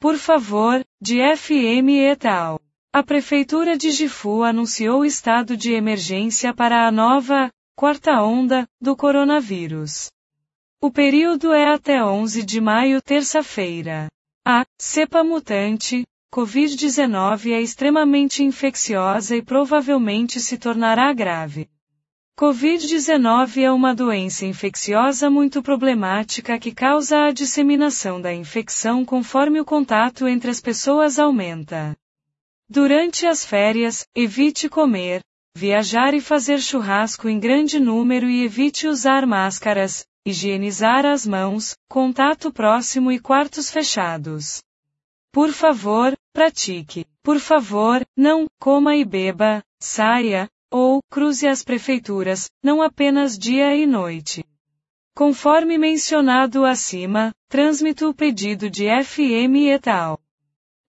por favor, de FM et al. A Prefeitura de Gifu anunciou estado de emergência para a nova, quarta onda, do coronavírus. O período é até 11 de maio, terça-feira. A cepa mutante, Covid-19 é extremamente infecciosa e provavelmente se tornará grave. Covid-19 é uma doença infecciosa muito problemática que causa a disseminação da infecção conforme o contato entre as pessoas aumenta. Durante as férias, evite comer, viajar e fazer churrasco em grande número e evite usar máscaras, higienizar as mãos, contato próximo e quartos fechados. Por favor, pratique. Por favor, não coma e beba, saia, ou, cruze as prefeituras, não apenas dia e noite. Conforme mencionado acima, transmito o pedido de FM et al.